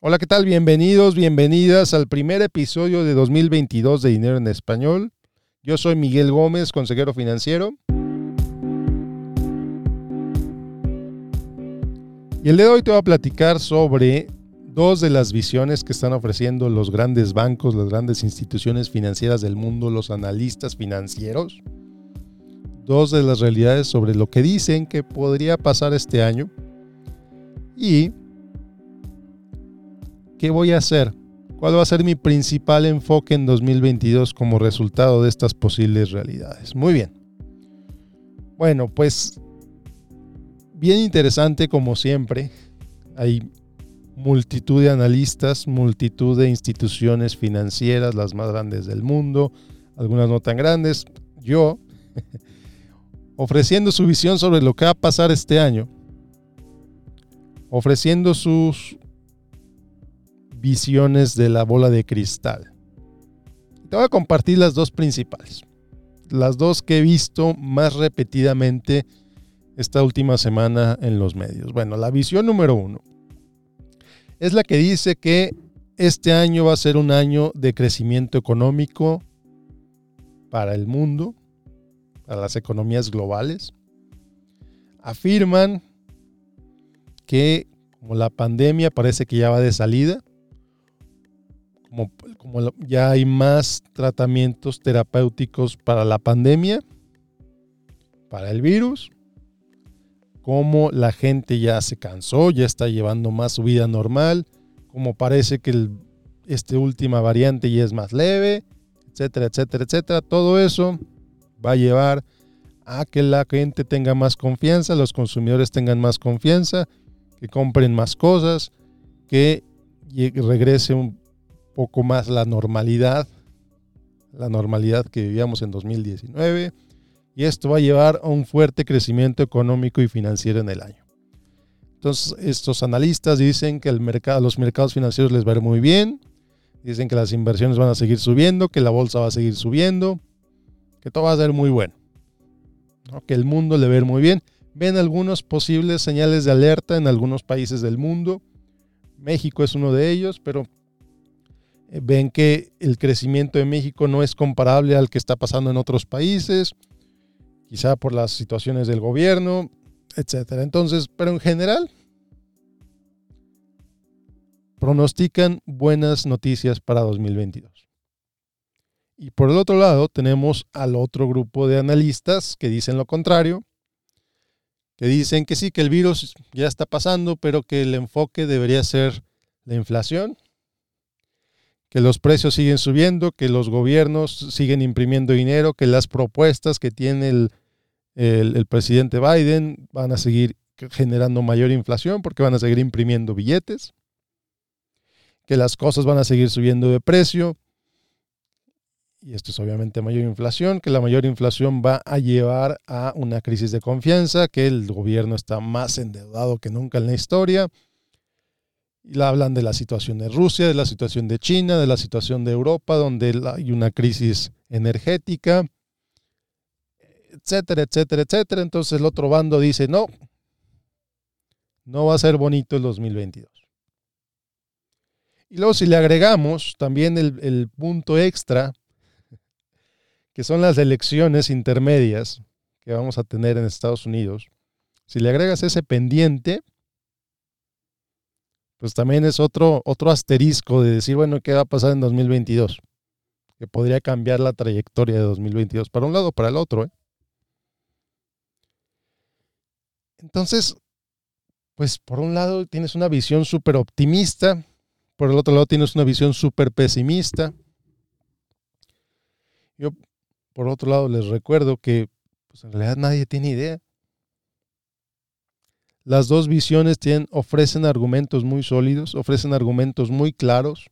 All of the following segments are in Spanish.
Hola, ¿qué tal? Bienvenidos, bienvenidas al primer episodio de 2022 de Dinero en Español. Yo soy Miguel Gómez, consejero financiero. Y el de hoy te voy a platicar sobre dos de las visiones que están ofreciendo los grandes bancos, las grandes instituciones financieras del mundo, los analistas financieros. Dos de las realidades sobre lo que dicen que podría pasar este año. Y ¿Qué voy a hacer? ¿Cuál va a ser mi principal enfoque en 2022 como resultado de estas posibles realidades? Muy bien. Bueno, pues bien interesante como siempre. Hay multitud de analistas, multitud de instituciones financieras, las más grandes del mundo, algunas no tan grandes. Yo, ofreciendo su visión sobre lo que va a pasar este año, ofreciendo sus visiones de la bola de cristal. Te voy a compartir las dos principales. Las dos que he visto más repetidamente esta última semana en los medios. Bueno, la visión número uno es la que dice que este año va a ser un año de crecimiento económico para el mundo, para las economías globales. Afirman que como la pandemia parece que ya va de salida, como, ya hay más tratamientos terapéuticos para la pandemia, para el virus, como la gente ya se cansó, ya está llevando más su vida normal, como parece que esta última variante ya es más leve, etcétera, etcétera, etcétera. Todo eso va a llevar a que la gente tenga más confianza, los consumidores tengan más confianza, que compren más cosas, que regrese un poco más la normalidad, la normalidad que vivíamos en 2019, y esto va a llevar a un fuerte crecimiento económico y financiero en el año. Entonces, estos analistas dicen que el mercado, los mercados financieros les va a muy bien, dicen que las inversiones van a seguir subiendo, que la bolsa va a seguir subiendo, que todo va a ser muy bueno, que el mundo le va a ir muy bien. Ven algunos posibles señales de alerta en algunos países del mundo. México es uno de ellos, pero ven que el crecimiento de México no es comparable al que está pasando en otros países, quizá por las situaciones del gobierno, etcétera. Entonces, pero en general pronostican buenas noticias para 2022. Y por el otro lado, tenemos al otro grupo de analistas que dicen lo contrario, que dicen que sí, que el virus ya está pasando, pero que el enfoque debería ser la inflación que los precios siguen subiendo, que los gobiernos siguen imprimiendo dinero, que las propuestas que tiene el, el, presidente Biden van a seguir generando mayor inflación porque van a seguir imprimiendo billetes, que las cosas van a seguir subiendo de precio, y esto es obviamente mayor inflación, que la mayor inflación va a llevar a una crisis de confianza, que el gobierno está más endeudado que nunca en la historia, y hablan de la situación de Rusia, de la situación de China, de la situación de Europa, donde hay una crisis energética, etcétera, etcétera, etcétera. Entonces el otro bando dice, no, no va a ser bonito el 2022. Y luego si le agregamos también el, el punto extra, que son las elecciones intermedias que vamos a tener en Estados Unidos, si le agregas ese pendiente, pues también es otro, otro asterisco de decir, bueno, ¿qué va a pasar en 2022? Que podría cambiar la trayectoria de 2022 para un lado o para el otro. ¿eh? Entonces, pues por un lado tienes una visión súper optimista, por el otro lado tienes una visión súper pesimista. Yo, por otro lado, les recuerdo que pues en realidad nadie tiene idea. Las dos visiones ofrecen argumentos muy sólidos, ofrecen argumentos muy claros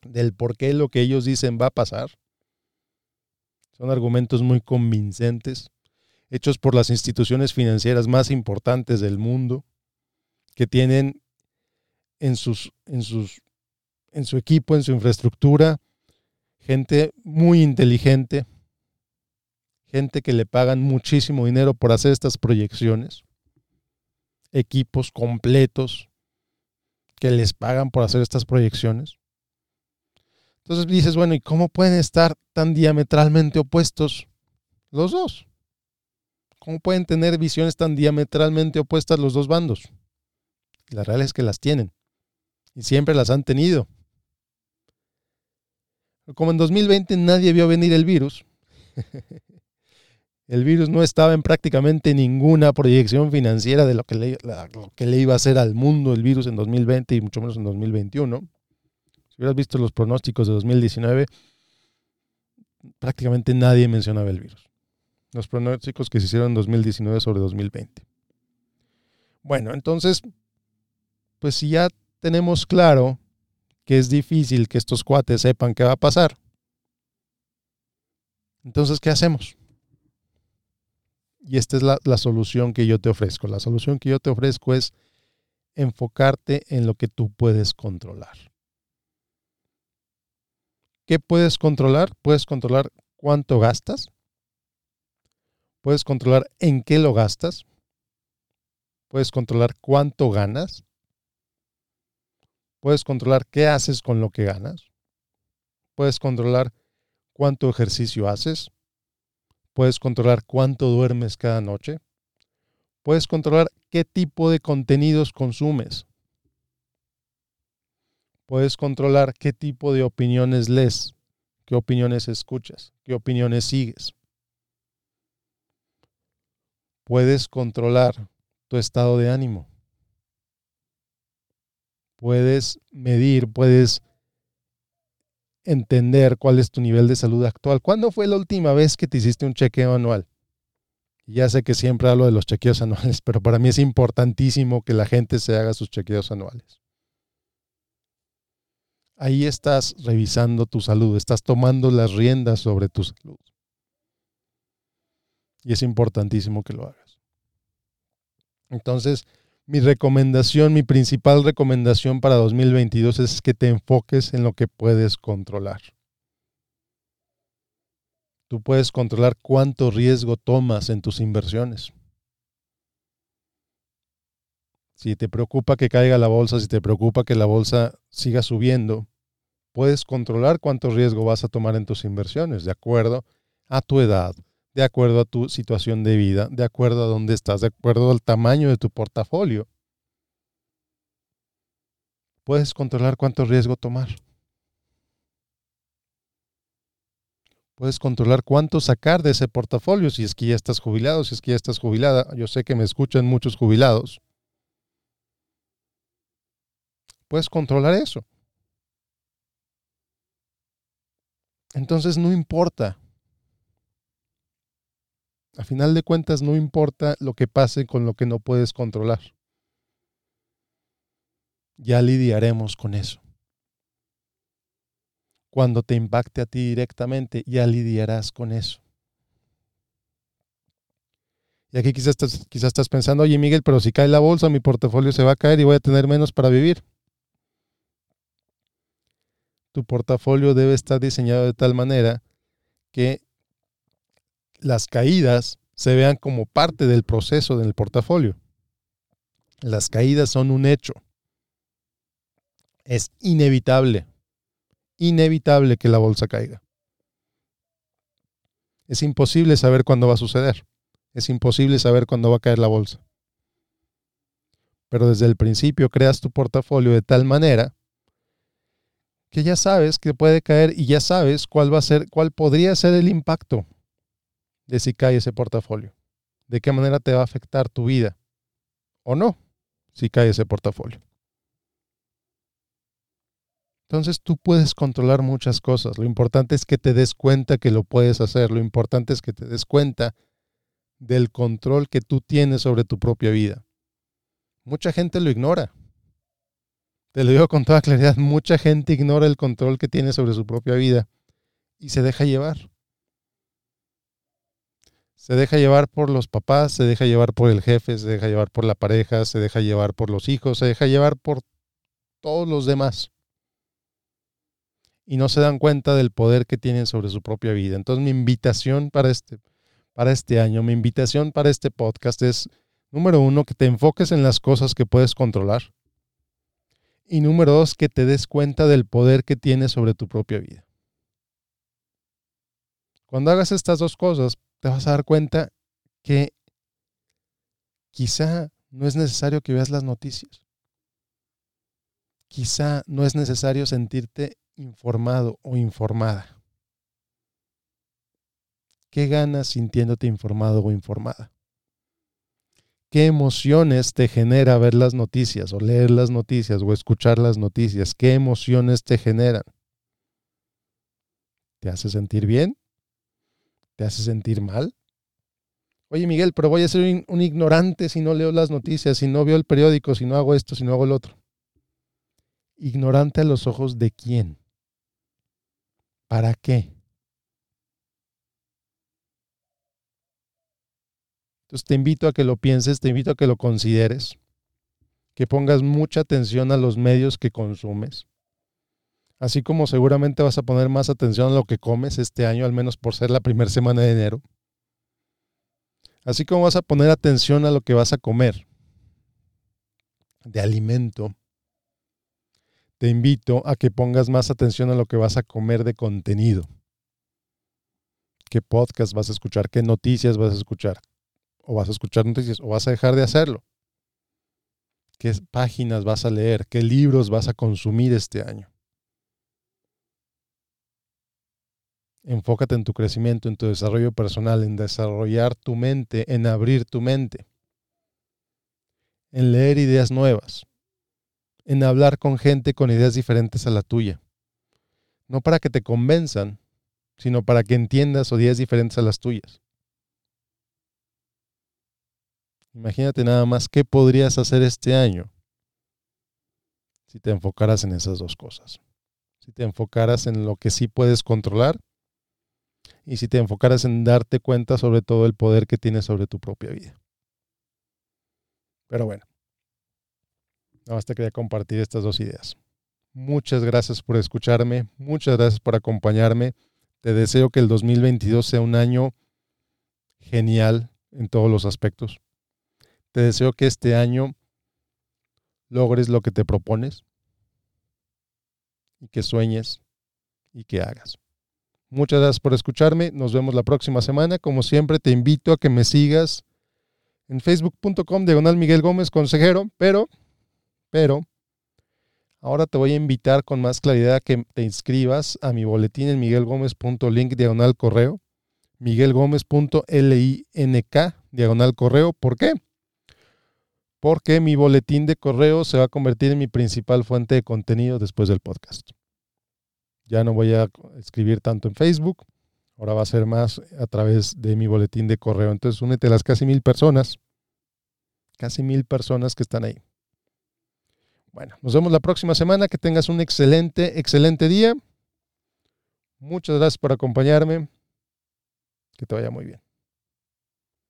del por qué lo que ellos dicen va a pasar. Son argumentos muy convincentes, hechos por las instituciones financieras más importantes del mundo, que tienen en, en su equipo, en su infraestructura, gente muy inteligente, gente que le pagan muchísimo dinero por hacer estas proyecciones equipos completos que les pagan por hacer estas proyecciones. Entonces dices, bueno, ¿y cómo pueden estar tan diametralmente opuestos los dos? ¿Cómo pueden tener visiones tan diametralmente opuestas los dos bandos? La realidad es que las tienen y siempre las han tenido. Como en 2020 nadie vio venir el virus, el virus no estaba en prácticamente ninguna proyección financiera de lo que, le, iba a hacer al mundo el virus en 2020 y mucho menos en 2021 hubieras visto los pronósticos de 2019, prácticamente nadie mencionaba el virus. Los pronósticos que se hicieron en 2019 sobre 2020. Bueno, entonces, pues si ya tenemos claro que es difícil que estos cuates sepan qué va a pasar, entonces, ¿qué hacemos? Y esta es la, la, solución que yo te ofrezco. La solución que yo te ofrezco es enfocarte en lo que tú puedes controlar. ¿Qué puedes controlar? Puedes controlar cuánto gastas. Puedes controlar en qué lo gastas. Puedes controlar cuánto ganas. Puedes controlar qué haces con lo que ganas. Puedes controlar cuánto ejercicio haces. Puedes controlar cuánto duermes cada noche. Puedes controlar qué tipo de contenidos consumes. Puedes controlar qué tipo de opiniones lees, qué opiniones escuchas, qué opiniones sigues. Puedes controlar tu estado de ánimo. Puedes medir, puedes entender cuál es tu nivel de salud actual. ¿Cuándo fue la última vez que te hiciste un chequeo anual? Ya sé que siempre hablo de los chequeos anuales, pero para mí es importantísimo que la gente se haga sus chequeos anuales ahí estás revisando tu salud, estás tomando las riendas sobre tu salud. Y es importantísimo que lo hagas. Entonces, mi recomendación, mi principal recomendación para 2022 es que te enfoques en lo que puedes controlar. Tú puedes controlar cuánto riesgo tomas en tus inversiones. Si te preocupa que caiga la bolsa, si te preocupa que la bolsa siga subiendo, puedes controlar cuánto riesgo vas a tomar en tus inversiones, de acuerdo a tu edad, de acuerdo a tu situación de vida, de acuerdo a dónde estás, de acuerdo al tamaño de tu portafolio. Puedes controlar cuánto riesgo tomar. Puedes controlar cuánto sacar de ese portafolio si es que ya estás jubilado, si es que ya estás jubilada. Yo sé que me escuchan muchos jubilados. Puedes controlar eso. Entonces no importa. A final de cuentas no importa lo que pase con lo que no puedes controlar. Ya lidiaremos con eso. Cuando te impacte a ti directamente, ya lidiarás con eso. Y aquí quizás estás, quizás estás pensando, oye Miguel, pero si cae la bolsa, mi portafolio se va a caer y voy a tener menos para vivir tu portafolio debe estar diseñado de tal manera que las caídas se vean como parte del proceso del portafolio. Las caídas son un hecho. Es inevitable, inevitable que la bolsa caiga. Es imposible saber cuándo va a suceder. Es imposible saber cuándo va a caer la bolsa. Pero desde el principio creas tu portafolio de tal manera que ya sabes que puede caer y ya sabes cuál va a ser, cuál podría ser el impacto de si cae ese portafolio. De qué manera te va a afectar tu vida o no si cae ese portafolio. Entonces tú puedes controlar muchas cosas. Lo importante es que te des cuenta que lo puedes hacer. Lo importante es que te des cuenta del control que tú tienes sobre tu propia vida. Mucha gente lo ignora. Te lo digo con toda claridad, mucha gente ignora el control que tiene sobre su propia vida y se deja llevar. Se deja llevar por los papás, se deja llevar por el jefe, se deja llevar por la pareja, se deja llevar por los hijos, se deja llevar por todos los demás. Y no se dan cuenta del poder que tienen sobre su propia vida. Entonces mi invitación para este, para este año, mi invitación para este podcast es, número uno, que te enfoques en las cosas que puedes controlar Y número dos, que te des cuenta del poder que tienes sobre tu propia vida. Cuando hagas estas dos cosas, te vas a dar cuenta que quizá no es necesario que veas las noticias. Quizá no es necesario sentirte informado o informada. ¿Qué ganas sintiéndote informado o informada? ¿Qué emociones te genera ver las noticias o leer las noticias o escuchar las noticias? ¿Qué emociones te generan? ¿Te hace sentir bien? ¿Te hace sentir mal? Oye Miguel, pero voy a ser un, ignorante si no leo las noticias, si no veo el periódico, si no hago esto, si no hago el otro. ¿Ignorante a los ojos de quién? ¿Para qué? Entonces te invito a que lo pienses, te invito a que lo consideres, que pongas mucha atención a los medios que consumes, así como seguramente vas a poner más atención a lo que comes este año, al menos por ser la primera semana de enero, así como vas a poner atención a lo que vas a comer de alimento, te invito a que pongas más atención a lo que vas a comer de contenido. ¿Qué podcast vas a escuchar? ¿Qué noticias vas a escuchar? o vas a escuchar noticias o vas a dejar de hacerlo. ¿Qué páginas vas a leer? ¿Qué libros vas a consumir este año? Enfócate en tu crecimiento, en tu desarrollo personal, en desarrollar tu mente, en abrir tu mente, en leer ideas nuevas, en hablar con gente con ideas diferentes a la tuya. No para que te convenzan, sino para que entiendas ideas diferentes a las tuyas. Imagínate nada más qué podrías hacer este año si te enfocaras en esas dos cosas. Si te enfocaras en lo que sí puedes controlar y si te enfocaras en darte cuenta sobre todo el poder que tienes sobre tu propia vida. Pero bueno, nada más te quería compartir estas dos ideas. Muchas gracias por escucharme, muchas gracias por acompañarme. Te deseo que el 2022 sea un año genial en todos los aspectos. Te deseo que este año logres lo que te propones y que sueñes y que hagas. Muchas gracias por escucharme. Nos vemos la próxima semana. Como siempre, te invito a que me sigas en facebook.com diagonal Miguel Gómez Consejero, pero, pero, ahora te voy a invitar con más claridad a que te inscribas a mi boletín en miguelgomez.link diagonal correo, miguelgomez.link diagonal correo. ¿Por qué? porque mi boletín de correo se va a convertir en mi principal fuente de contenido después del podcast. Ya no voy a escribir tanto en Facebook, ahora va a ser más a través de mi boletín de correo. Entonces únete a las casi mil personas, casi mil personas que están ahí. Bueno, nos vemos la próxima semana, que tengas un excelente, excelente día. Muchas gracias por acompañarme, que te vaya muy bien.